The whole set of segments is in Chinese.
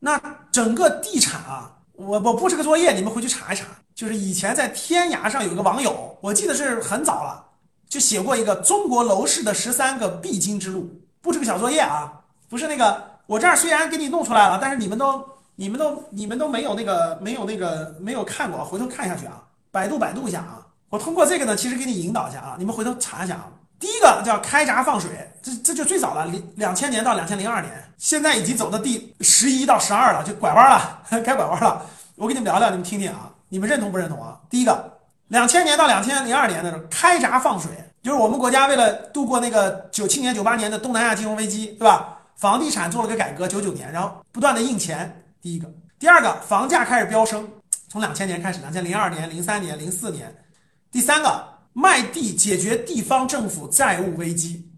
那整个地产啊，我我布置个作业，你们回去查一查。就是以前在天涯上有一个网友，我记得是很早了，就写过一个中国楼市的十三个必经之路，布置个小作业啊。不是那个，我这儿虽然给你弄出来了，但是你们都、你们都、你们都没有那个、没有那个、没有看过，回头看下去啊，百度百度一下啊。我通过这个呢，其实给你引导一下啊，你们回头查一下啊。第一个叫开闸放水，这这就最早了，两两千年到两千零二年，现在已经走到第十一到十二了，就拐弯了，该拐弯了。我给你们聊聊，你们听听啊，你们认同不认同啊？第一个，两千年到两千零二年的时候，开闸放水，就是我们国家为了度过那个九七年、九八年的东南亚金融危机，对吧？房地产做了个改革，九九年，然后不断的印钱。第一个，第二个，房价开始飙升，从两千年开始，两千零二年、零三年、零四年。第三个，卖地解决地方政府债务危机，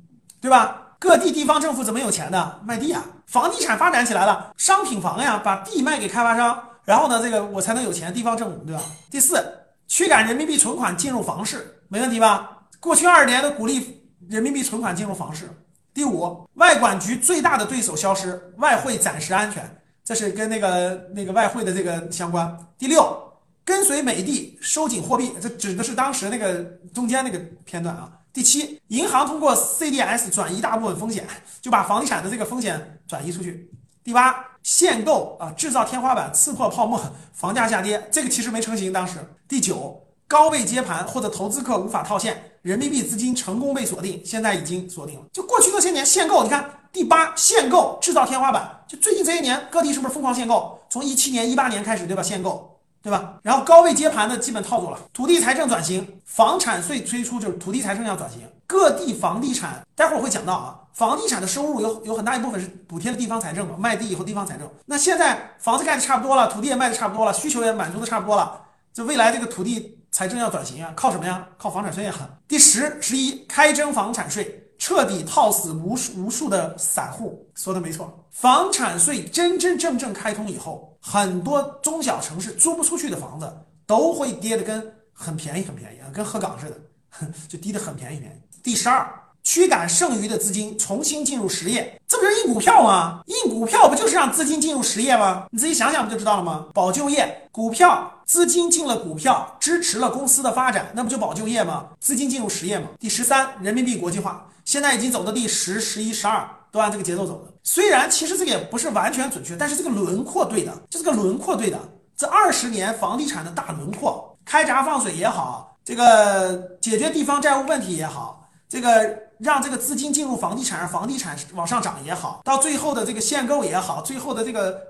对吧？各地地方政府怎么有钱的？卖地啊！房地产发展起来了，商品房呀，把地卖给开发商，然后呢，这个我才能有钱，地方政府，对吧？第四，驱赶人民币存款进入房市，没问题吧？过去二十年都鼓励人民币存款进入房市。第五，外管局最大的对手消失，外汇暂时安全，这是跟那个那个外汇的这个相关。第六，跟随美帝收紧货币，这指的是当时那个中间那个片段啊。第七，银行通过 CDS 转移大部分风险，就把房地产的这个风险转移出去。第八，限购啊，制造天花板，刺破泡沫，房价下跌，这个其实没成型当时。第九，高位接盘或者投资客无法套现。人民币资金成功被锁定，现在已经锁定了。就过去这些年限购，你看第八限购制造天花板，就最近这些年各地是不是疯狂限购？从一七年、一八年开始，对吧？限购，对吧？然后高位接盘的基本套住了。土地财政转型，房产税推出就是土地财政要转型，各地房地产，待会儿会讲到啊，房地产的收入有有很大一部分是补贴的地方财政嘛，卖地以后地方财政。那现在房子盖的差不多了，土地也卖的差不多了，需求也满足的差不多了，这未来这个土地。财政要转型啊，靠什么呀？靠房产税啊。第十、十一，开征房产税，彻底套死无数无数的散户。说的没错，房产税真真正正开通以后，很多中小城市租不出去的房子都会跌的跟很便宜很便宜啊，跟鹤岗似的，就低的很便宜便宜。第十二。驱赶剩余的资金重新进入实业，这不是印股票吗？印股票不就是让资金进入实业吗？你自己想想不就知道了吗？保就业，股票资金进了股票，支持了公司的发展，那不就保就业吗？资金进入实业吗？第十三，人民币国际化，现在已经走到第十、十一、十二，都按这个节奏走的。虽然其实这个也不是完全准确，但是这个轮廓对的，就这个轮廓对的。这二十年房地产的大轮廓，开闸放水也好，这个解决地方债务问题也好，这个。让这个资金进入房地产，让房地产往上涨也好，到最后的这个限购也好，最后的这个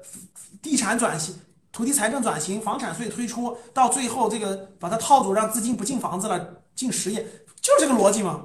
地产转型、土地财政转型、房产税推出，到最后这个把它套住，让资金不进房子了，进实业，就是这个逻辑嘛。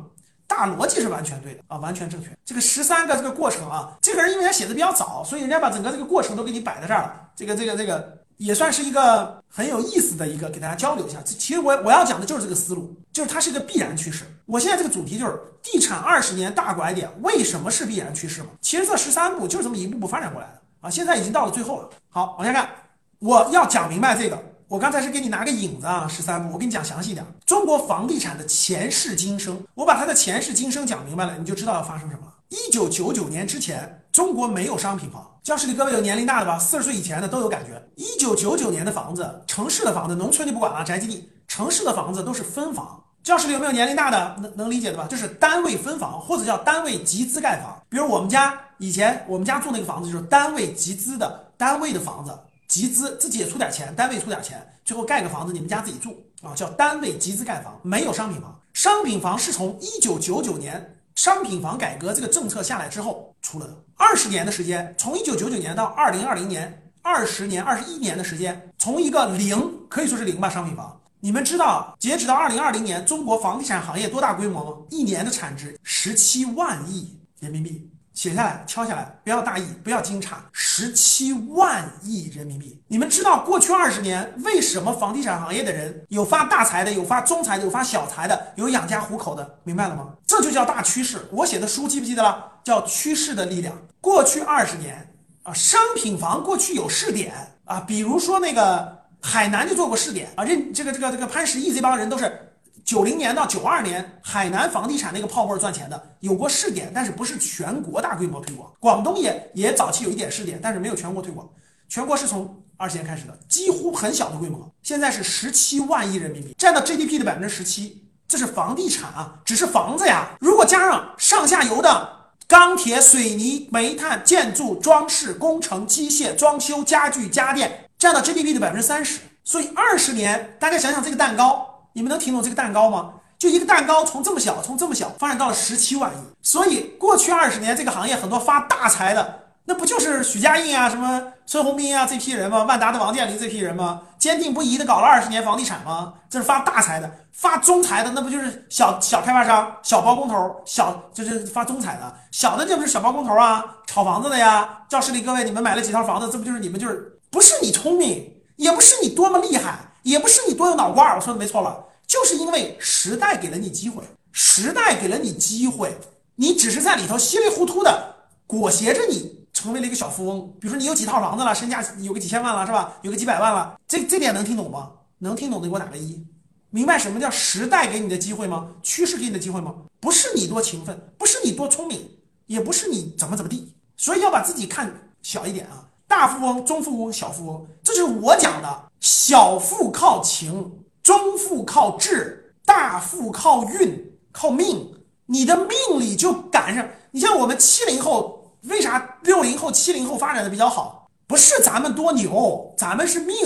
大逻辑是完全对的啊，完全正确。这个十三个这个过程啊，这个人因为他写的比较早，所以人家把整个这个过程都给你摆在这儿了。这个这个这个。也算是一个很有意思的一个，给大家交流一下。其实我我要讲的就是这个思路，就是它是一个必然趋势。我现在这个主题就是地产二十年大拐点，为什么是必然趋势嘛？其实这十三步就是这么一步步发展过来的啊！现在已经到了最后了。好，往下看，我要讲明白这个。我刚才是给你拿个引子啊，十三步，我跟你讲详细点。中国房地产的前世今生，我把它的前世今生讲明白了，你就知道要发生什么了。一九九九年之前，中国没有商品房。教室里各位有年龄大的吧？四十岁以前的都有感觉。一九九九年的房子，城市的房子，农村就不管了，宅基地。城市的房子都是分房。教室里有没有年龄大的？能能理解的吧？就是单位分房，或者叫单位集资盖房。比如我们家以前，我们家住那个房子就是单位集资的，单位的房子集资，自己也出点钱，单位出点钱，最后盖个房子，你们家自己住啊，叫单位集资盖房，没有商品房。商品房是从一九九九年。商品房改革这个政策下来之后出了的，二十年的时间，从一九九九年到二零二零年，二十年、二十一年的时间，从一个零可以说是零吧。商品房，你们知道截止到二零二零年，中国房地产行业多大规模吗？一年的产值十七万亿人民币。写下来，敲下来，不要大意，不要惊诧。十七万亿人民币，你们知道过去二十年为什么房地产行业的人有发大财的，有发中财的，有发小财的，有养家糊口的，明白了吗？这就叫大趋势。我写的书记不记得了？叫趋势的力量。过去二十年啊，商品房过去有试点啊，比如说那个海南就做过试点啊，认这个这个这个潘石屹这帮人都是。九零年到九二年，海南房地产那个泡沫赚钱的有过试点，但是不是全国大规模推广。广东也也早期有一点试点，但是没有全国推广。全国是从二十年开始的，几乎很小的规模，现在是十七万亿人民币，占到 GDP 的百分之十七。这是房地产啊，只是房子呀。如果加上上下游的钢铁、水泥、煤炭、建筑、装饰、工程、机械、装修、家具、家电，占到 GDP 的百分之三十。所以二十年，大家想想这个蛋糕，你们能听懂这个蛋糕吗？就一个蛋糕从这么小，从这么小发展到了十七万亿。所以过去二十年，这个行业很多发大财的。那不就是许家印啊，什么孙宏斌啊这批人吗？万达的王健林这批人吗？坚定不移的搞了二十年房地产吗？这是发大财的，发中财的那不就是小小开发商、小包工头、小就是发中财的，小的这不是小包工头啊，炒房子的呀。教室里各位，你们买了几套房子？这不就是你们就是不是你聪明，也不是你多么厉害，也不是你多有脑瓜。我说的没错了，就是因为时代给了你机会，时代给了你机会，你只是在里头稀里糊涂的裹挟着你。成为了一个小富翁，比如说你有几套房子了，身价有个几千万了，是吧？有个几百万了，这这点能听懂吗？能听懂的给我打个一。明白什么叫时代给你的机会吗？趋势给你的机会吗？不是你多勤奋，不是你多聪明，也不是你怎么怎么地，所以要把自己看小一点啊。大富翁、中富翁、小富翁，这是我讲的：小富靠勤，中富靠智，大富靠运、靠命。你的命里就赶上。你像我们七零后。为啥六零后、七零后发展的比较好？不是咱们多牛，咱们是命，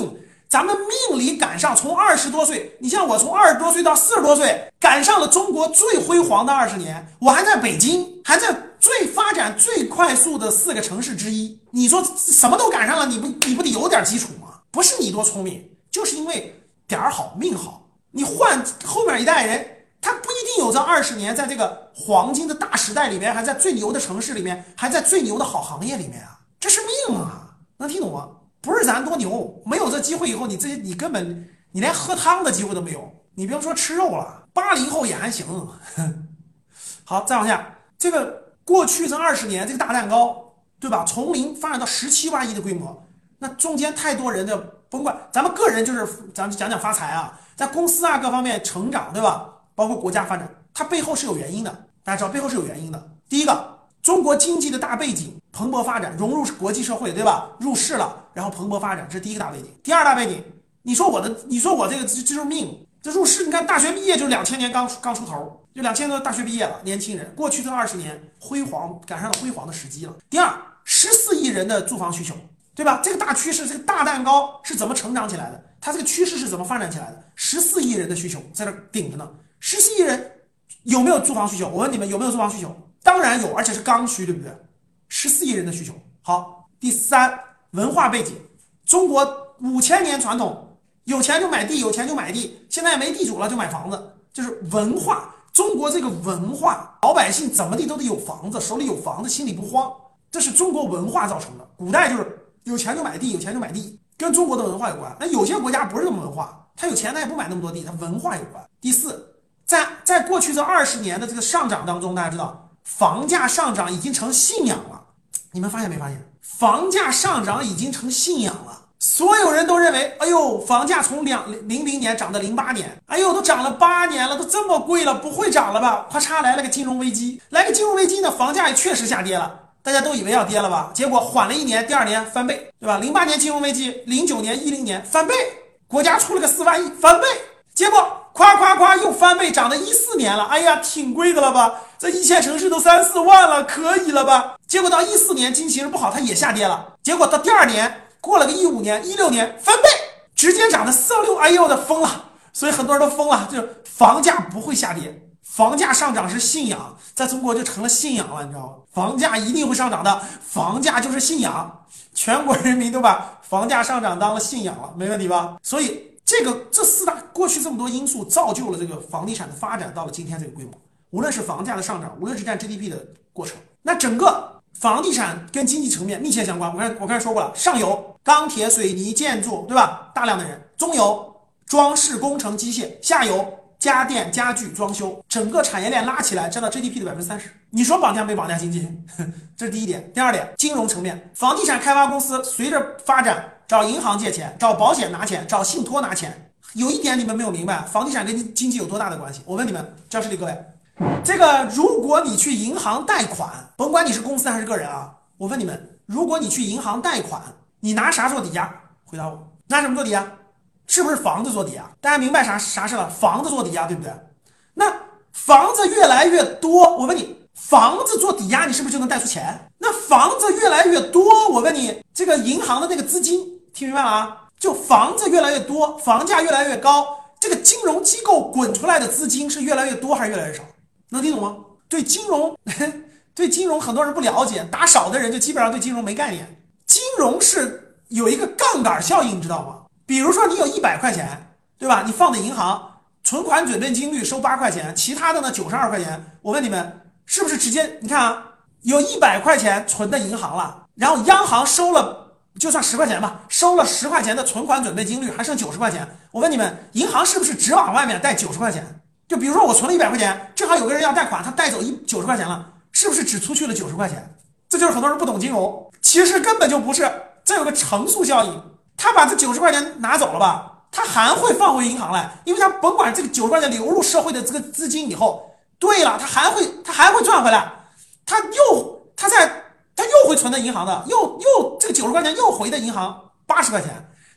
咱们命里赶上。从二十多岁，你像我从二十多岁到四十多岁，赶上了中国最辉煌的二十年。我还在北京，还在最发展最快速的四个城市之一。你说什么都赶上了，你不你不得有点基础吗？不是你多聪明，就是因为点儿好命好。你换后面一代人。他不一定有这二十年，在这个黄金的大时代里面，还在最牛的城市里面，还在最牛的好行业里面啊，这是命啊，能听懂吗？不是咱多牛，没有这机会以后，你这些你根本你连喝汤的机会都没有，你别说吃肉了，八零后也还行。好，再往下，这个过去这二十年，这个大蛋糕，对吧？从零发展到十七万亿的规模，那中间太多人的，甭管咱们个人，就是咱们讲讲发财啊，在公司啊各方面成长，对吧？包括国家发展，它背后是有原因的。大家知道背后是有原因的。第一个，中国经济的大背景蓬勃发展，融入国际社会，对吧？入世了，然后蓬勃发展，这是第一个大背景。第二大背景，你说我的，你说我这个这就是命，这入世，你看大学毕业就两千年刚刚出头，就两千多大学毕业了，年轻人，过去这二十年辉煌，赶上了辉煌的时机了。第二，十四亿人的住房需求，对吧？这个大趋势，这个大蛋糕是怎么成长起来的？它这个趋势是怎么发展起来的？十四亿人的需求在这顶着呢。十四亿人有没有住房需求？我问你们有没有住房需求？当然有，而且是刚需，对不对？十四亿人的需求。好，第三，文化背景，中国五千年传统，有钱就买地，有钱就买地，现在没地主了就买房子，就是文化。中国这个文化，老百姓怎么地都得有房子，手里有房子心里不慌，这是中国文化造成的。古代就是有钱就买地，有钱就买地，跟中国的文化有关。那有些国家不是这么文化，他有钱他也不买那么多地，他文化有关。第四。在在过去这二十年的这个上涨当中，大家知道房价上涨已经成信仰了。你们发现没发现？房价上涨已经成信仰了。所有人都认为，哎呦，房价从两零零年涨到零八年，哎呦，都涨了八年了，都这么贵了，不会涨了吧？咔嚓来了个金融危机，来个金融危机呢，房价也确实下跌了。大家都以为要跌了吧？结果缓了一年，第二年翻倍，对吧？零八年金融危机，零九年、一零年翻倍，国家出了个四万亿翻倍，结果。夸夸夸，又翻倍，涨到一四年了。哎呀，挺贵的了吧？这一线城市都三四万了，可以了吧？结果到一四年经济形势不好，它也下跌了。结果到第二年，过了个一五年、一六年，翻倍，直接涨到四六。哎呦，我的疯了！所以很多人都疯了，就是房价不会下跌，房价上涨是信仰，在中国就成了信仰了，你知道吗？房价一定会上涨的，房价就是信仰，全国人民都把房价上涨当了信仰了，没问题吧？所以。这个这四大过去这么多因素造就了这个房地产的发展到了今天这个规模。无论是房价的上涨，无论是占 GDP 的过程，那整个房地产跟经济层面密切相关。我刚我刚才说过了，上游钢铁、水泥、建筑，对吧？大量的人，中游装饰工程机械，下游家电家具装修，整个产业链拉起来占到 GDP 的百分之三十。你说绑架没绑架经济？这是第一点。第二点，金融层面，房地产开发公司随着发展。找银行借钱，找保险拿钱，找信托拿钱。有一点你们没有明白，房地产跟经济有多大的关系？我问你们，教室里各位，这个如果你去银行贷款，甭管你是公司还是个人啊，我问你们，如果你去银行贷款，你拿啥做抵押？回答我，拿什么做抵押？是不是房子做抵押？大家明白啥啥事了？房子做抵押，对不对？那房子越来越多，我问你，房子做抵押，你是不是就能贷出钱？那房子越来越多，我问你，这个银行的那个资金，听明白了啊？就房子越来越多，房价越来越高，这个金融机构滚出来的资金是越来越多还是越来越少？能听懂吗？对金融，对金融很多人不了解，打少的人就基本上对金融没概念。金融是有一个杠杆效应，你知道吗？比如说你有一百块钱，对吧？你放在银行，存款准备金率收八块钱，其他的呢九十二块钱。我问你们，是不是直接？你看啊，有一百块钱存在银行了，然后央行收了，就算十块钱吧，收了十块钱的存款准备金率，还剩九十块钱。我问你们，银行是不是只往外面贷九十块钱？就比如说我存了一百块钱，正好有个人要贷款，他带走一九十块钱了，是不是只出去了九十块钱？这就是很多人不懂金融，其实根本就不是，这有个乘数效应。他把这九十块钱拿走了吧，他还会放回银行来，因为他甭管这个九十块钱流入社会的这个资金以后，对了，他还会他还会赚回来，他又他在他又会存在银行的，又又这个九十块钱又回的银行八十块钱，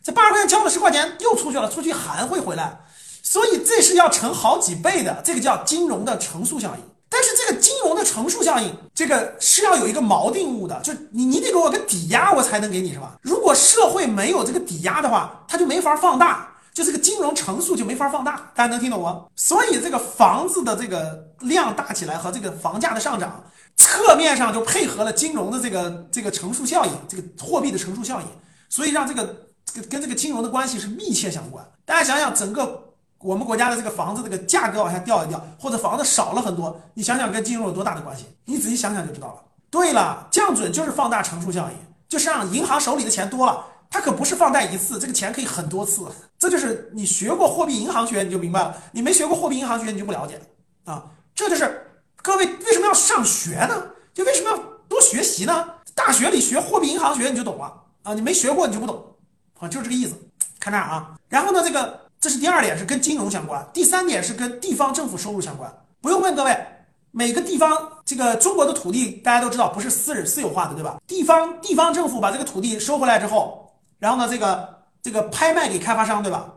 这八十块钱交了十块钱又出去了，出去还会回来，所以这是要乘好几倍的，这个叫金融的乘数效应。但是这个金乘数效应，这个是要有一个锚定物的，就你你得给我个抵押，我才能给你是吧？如果社会没有这个抵押的话，它就没法放大，就这个金融乘数就没法放大，大家能听懂吗？所以这个房子的这个量大起来和这个房价的上涨，侧面上就配合了金融的这个这个乘数效应，这个货币的乘数效应，所以让这个这个跟这个金融的关系是密切相关。大家想想整个。我们国家的这个房子这个价格往下掉一掉，或者房子少了很多，你想想跟金融有多大的关系？你仔细想想就知道了。对了，降准就是放大乘数效应，就是让银行手里的钱多了，它可不是放贷一次，这个钱可以很多次。这就是你学过货币银行学你就明白了，你没学过货币银行学你就不了解啊。这就是各位为什么要上学呢？就为什么要多学习呢？大学里学货币银行学你就懂了啊，你没学过你就不懂啊，就是这个意思。看这儿啊，然后呢这个。这是第二点，是跟金融相关；第三点是跟地方政府收入相关。不用问各位，每个地方这个中国的土地大家都知道不是私人私有化的，对吧？地方地方政府把这个土地收回来之后，然后呢，这个这个拍卖给开发商，对吧？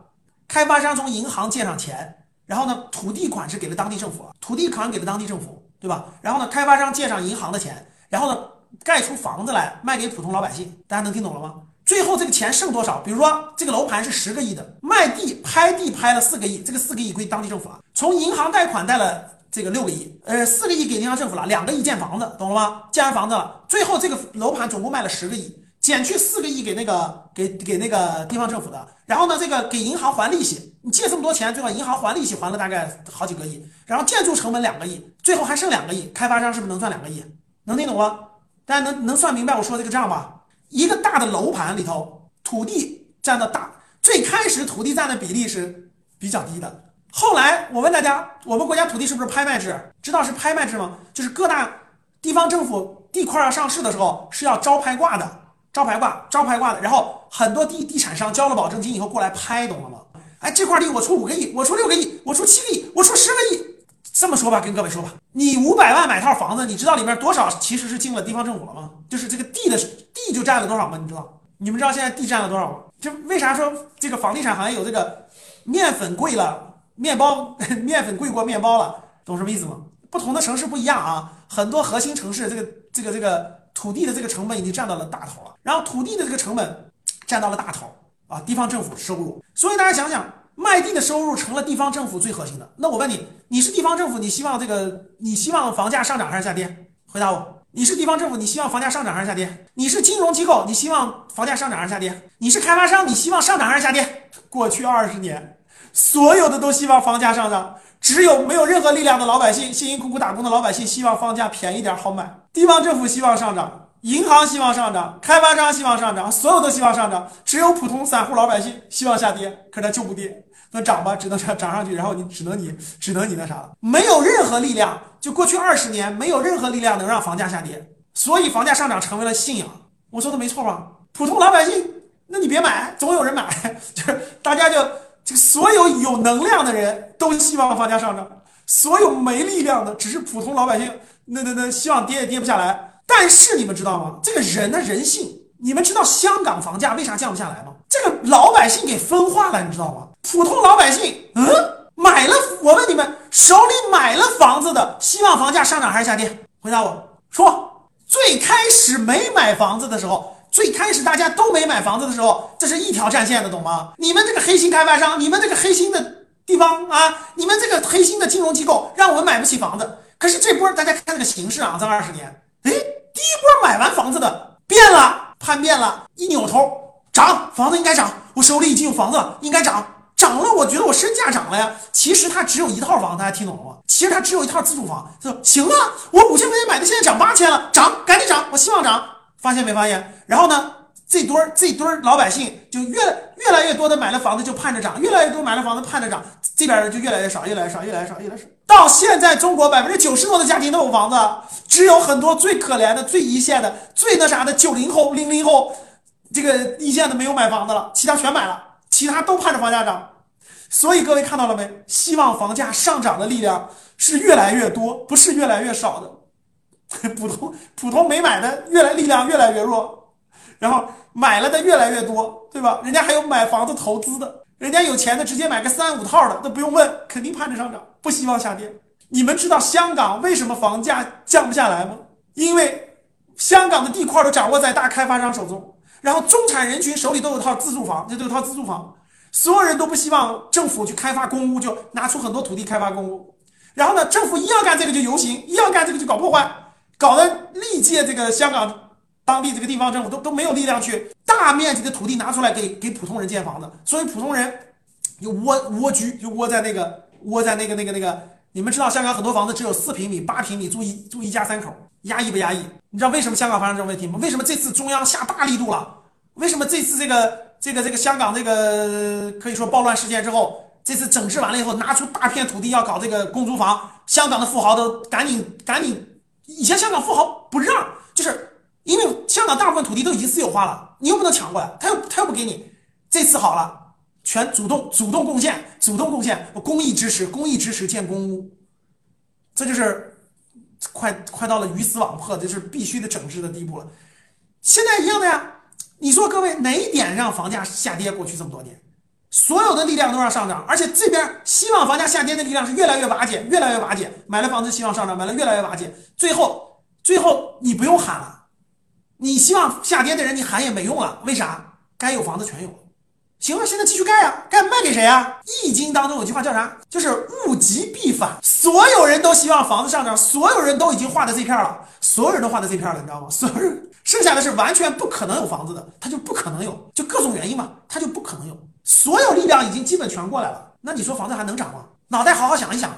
开发商从银行借上钱，然后呢，土地款是给了当地政府，土地款给了当地政府，对吧？然后呢，开发商借上银行的钱，然后呢，盖出房子来卖给普通老百姓。大家能听懂了吗？最后这个钱剩多少？比如说这个楼盘是十个亿的，卖地拍地拍了四个亿，这个四个亿归当地政府了。从银行贷款贷了这个六个亿，呃，四个亿给银行政府了，两个亿建房子，懂了吗？建完房子了，最后这个楼盘总共卖了十个亿，减去四个亿给那个给给那个地方政府的，然后呢，这个给银行还利息，你借这么多钱，最后银行还利息还了大概好几个亿，然后建筑成本两个亿，最后还剩两个亿，开发商是不是能赚两个亿？能听懂吗？大家能能算明白我说这个账吧？一个大的楼盘里头，土地占的大，最开始土地占的比例是比较低的。后来我问大家，我们国家土地是不是拍卖制？知道是拍卖制吗？就是各大地方政府地块要上市的时候是要招拍挂的，招拍挂，招拍挂的。然后很多地地产商交了保证金以后过来拍，懂了吗？哎，这块地我出五个亿，我出六个亿，我出七个亿，我出十个亿。这么说吧，跟各位说吧，你五百万买套房子，你知道里面多少其实是进了地方政府了吗？就是这个地的地就占了多少吗？你知道？你们知道现在地占了多少吗？就为啥说这个房地产行业有这个面粉贵了，面包 面粉贵过面包了，懂什么意思吗？不同的城市不一样啊，很多核心城市这个这个这个土地的这个成本已经占到了大头了，然后土地的这个成本占到了大头啊，地方政府收入，所以大家想想。卖地的收入成了地方政府最核心的。那我问你，你是地方政府，你希望这个，你希望房价上涨还是下跌？回答我。你是地方政府，你希望房价上涨还是下跌？你是金融机构，你希望房价上涨还是下跌？你是开发商，你希望上涨还是下跌？过去二十年，所有的都希望房价上涨，只有没有任何力量的老百姓，辛辛苦苦打工的老百姓希望房价便宜点好买。地方政府希望上涨。银行希望上涨，开发商希望上涨，所有都希望上涨，只有普通散户老百姓希望下跌，可它就不跌，那涨吧，只能涨涨上去，然后你只能你只能你那啥了，没有任何力量，就过去二十年没有任何力量能让房价下跌，所以房价上涨成为了信仰。我说的没错吧？普通老百姓，那你别买，总有人买，就是大家就这个所有有能量的人都希望房价上涨，所有没力量的只是普通老百姓，那那那希望跌也跌不下来。但是你们知道吗？这个人的人性你们知道香港房价为啥降不下来吗？这个老百姓给分化了，你知道吗？普通老百姓，嗯，买了，我问你们，手里买了房子的，希望房价上涨还是下跌？回答我说。最开始没买房子的时候，最开始大家都没买房子的时候，这是一条战线的，懂吗？你们这个黑心开发商，你们这个黑心的地方啊，你们这个黑心的金融机构，让我们买不起房子。可是这波大家看这个形势啊，这二十年，哎，第一波买完房子的变了，叛变了，一扭头涨，房子应该涨，我手里已经有房子了，应该涨。涨了，我觉得我身价涨了呀。其实他只有一套房，大家听懂了吗？其实他只有一套自住房。他说行啊，我五千块钱买的，现在涨八千了，涨，赶紧涨，我希望涨。发现没发现？然后呢，这堆儿这堆儿老百姓就越越来越多的买了房子就盼着涨，越来越多买了房子盼着涨，这边的就越来越少，越来越少，越来越少，越来越少。到现在，中国百分之九十多的家庭都有房子，只有很多最可怜的、最一线的、最那啥的九零后、零零后，这个一线的没有买房子了，其他全买了。其他都盼着房价涨，所以各位看到了没？希望房价上涨的力量是越来越多，不是越来越少的。普通普通没买的越来力量越来越弱，然后买了的越来越多，对吧？人家还有买房子投资的，人家有钱的直接买个三五套的，那不用问，肯定盼着上涨，不希望下跌。你们知道香港为什么房价降不下来吗？因为香港的地块都掌握在大开发商手中。然后中产人群手里都有套自住房，这都有套自住房，所有人都不希望政府去开发公屋，就拿出很多土地开发公屋。然后呢，政府一要干这个就游行，一要干这个就搞破坏，搞得历届这个香港当地这个地方政府都都没有力量去大面积的土地拿出来给给普通人建房子，所以普通人就蜗蜗居，就窝在那个窝在那个那个那个。你们知道香港很多房子只有四平米、八平米，住一住一家三口。压抑不压抑？你知道为什么香港发生这种问题吗？为什么这次中央下大力度了？为什么这次这个这个这个香港这个可以说暴乱事件之后，这次整治完了以后，拿出大片土地要搞这个公租房，香港的富豪都赶紧赶紧。以前香港富豪不让，就是因为香港大部分土地都已经私有化了，你又不能抢过来，他又他又不给你。这次好了，全主动主动贡献，主动贡献，公益支持，公益支持建公屋，这就是。快快到了鱼死网破，这是必须得整治的地步了。现在一样的呀。你说各位哪一点让房价下跌？过去这么多年，所有的力量都让上涨，而且这边希望房价下跌的力量是越来越瓦解，越来越瓦解。买了房子希望上涨，买了越来越瓦解。最后，最后你不用喊了，你希望下跌的人你喊也没用了。为啥？该有房子全有。行了，现在继续盖啊，盖卖给谁啊？易经当中有句话叫啥？就是物极必反，所有人都希望房子上涨，所有人都已经画的这片了，所有人都画的这片了，你知道吗？所有人剩下的是完全不可能有房子的，他就不可能有，就各种原因嘛，他就不可能有。所有力量已经基本全过来了，那你说房子还能涨吗？脑袋好好想一想，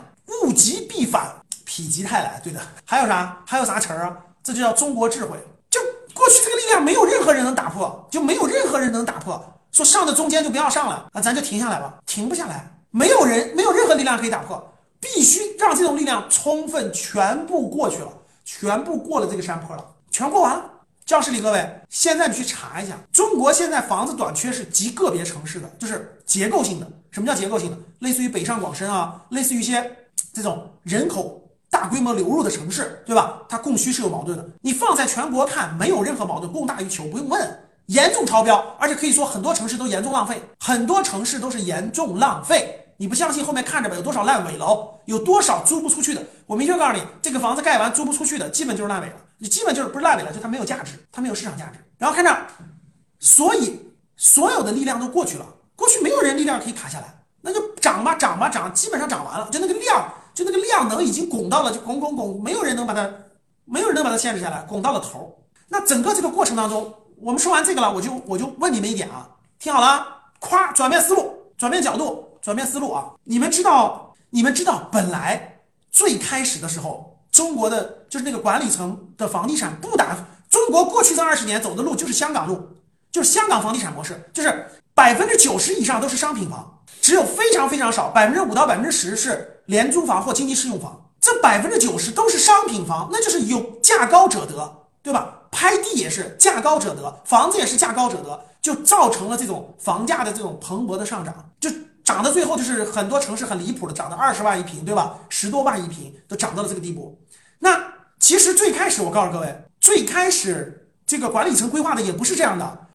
物极必反，否极泰来，对的。还有啥？还有啥词儿啊？这就叫中国智慧。就过去这个力量没有任何人能打破，就没有任何人能打破。说上的中间就不要上了，啊咱就停下来吧，停不下来，没有人，没有任何力量可以打破，必须让这种力量充分全部过去了，全部过了这个山坡了，全过完了。教室里各位，现在你去查一下，中国现在房子短缺是极个别城市的，就是结构性的。什么叫结构性的？类似于北上广深啊，类似于一些这种人口大规模流入的城市，对吧？它供需是有矛盾的。你放在全国看，没有任何矛盾，供大于求，不用问。严重超标，而且可以说很多城市都严重浪费，很多城市都是严重浪费。你不相信，后面看着吧，有多少烂尾楼，有多少租不出去的。我明确告诉你，这个房子盖完租不出去的，基本就是烂尾了。你基本就是不是烂尾了，就它没有价值，它没有市场价值。然后看这，所以所有的力量都过去了，过去没有人力量可以卡下来，那就涨吧，涨吧，涨，基本上涨完了，就那个量，就那个量能已经拱到了，就拱拱拱，没有人能把它，没有人能把它限制下来，拱到了头。那整个这个过程当中。我们说完这个了，我就我就问你们一点啊，听好了，夸转变思路，转变角度，转变思路啊！你们知道，你们知道，本来最开始的时候，中国的就是那个管理层的房地产不打，中国过去这二十年走的路就是香港路，就是香港房地产模式，就是百分之九十以上都是商品房，只有非常非常少，百分之五到百分之十是廉租房或经济适用房，这百分之九十都是商品房，那就是有价高者得，对吧？拍地也是价高者得，房子也是价高者得，就造成了这种房价的这种蓬勃的上涨，就涨到最后就是很多城市很离谱的，涨到二十万一平，对吧？十多万一平都涨到了这个地步。那其实最开始我告诉各位，最开始这个管理层规划的也不是这样的。